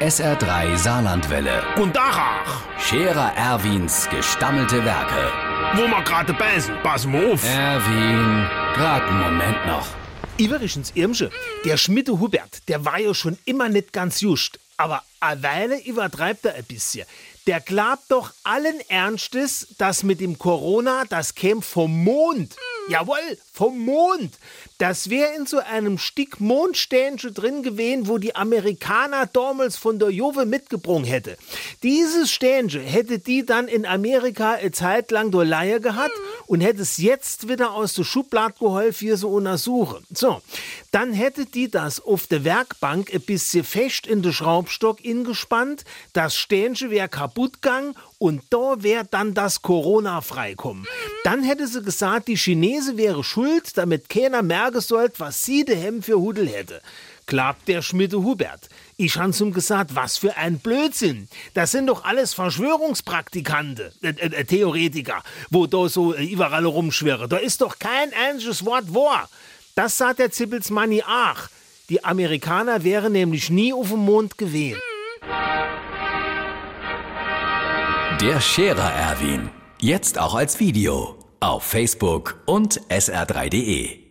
SR3 Saarlandwelle. Und Dachach, Scherer Erwins gestammelte Werke. wo wir gerade beißen, pass mal auf. Erwin, grad einen Moment noch. Übrigens, Irmsche, der Schmiede Hubert, der war ja schon immer nicht ganz just. Aber eine Weile übertreibt er ein bisschen. Der glaubt doch allen Ernstes, dass mit dem Corona das käme vom Mond. Jawohl, vom Mond. Das wäre in so einem Stück Mondstähnchen drin gewesen, wo die Amerikaner damals von der Jove mitgebrungen hätte. Dieses Stähnchen hätte die dann in Amerika eine Zeit lang durch Laie gehabt und hätte es jetzt wieder aus der Schublade geholfen für so untersuchen. So, dann hätte die das auf der Werkbank ein bisschen fest in den Schraubstock ingespannt, das Stähnchen wäre kaputt gegangen und da wäre dann das Corona freikommen. Dann hätte sie gesagt, die Chinese wäre schuld, damit keiner merken sollte, was sie daheim für Hudel hätte. Klagt der Schmiede Hubert. Ich han zum gesagt, was für ein Blödsinn. Das sind doch alles Verschwörungspraktikanten, äh, äh, Theoretiker, wo da so äh, überall rumschwirren. Da ist doch kein einziges Wort wahr. Das sagt der Zippelsmanni auch. Die Amerikaner wären nämlich nie auf dem Mond gewesen. Der Scherer Erwin. Jetzt auch als Video. Auf Facebook und sr3.de.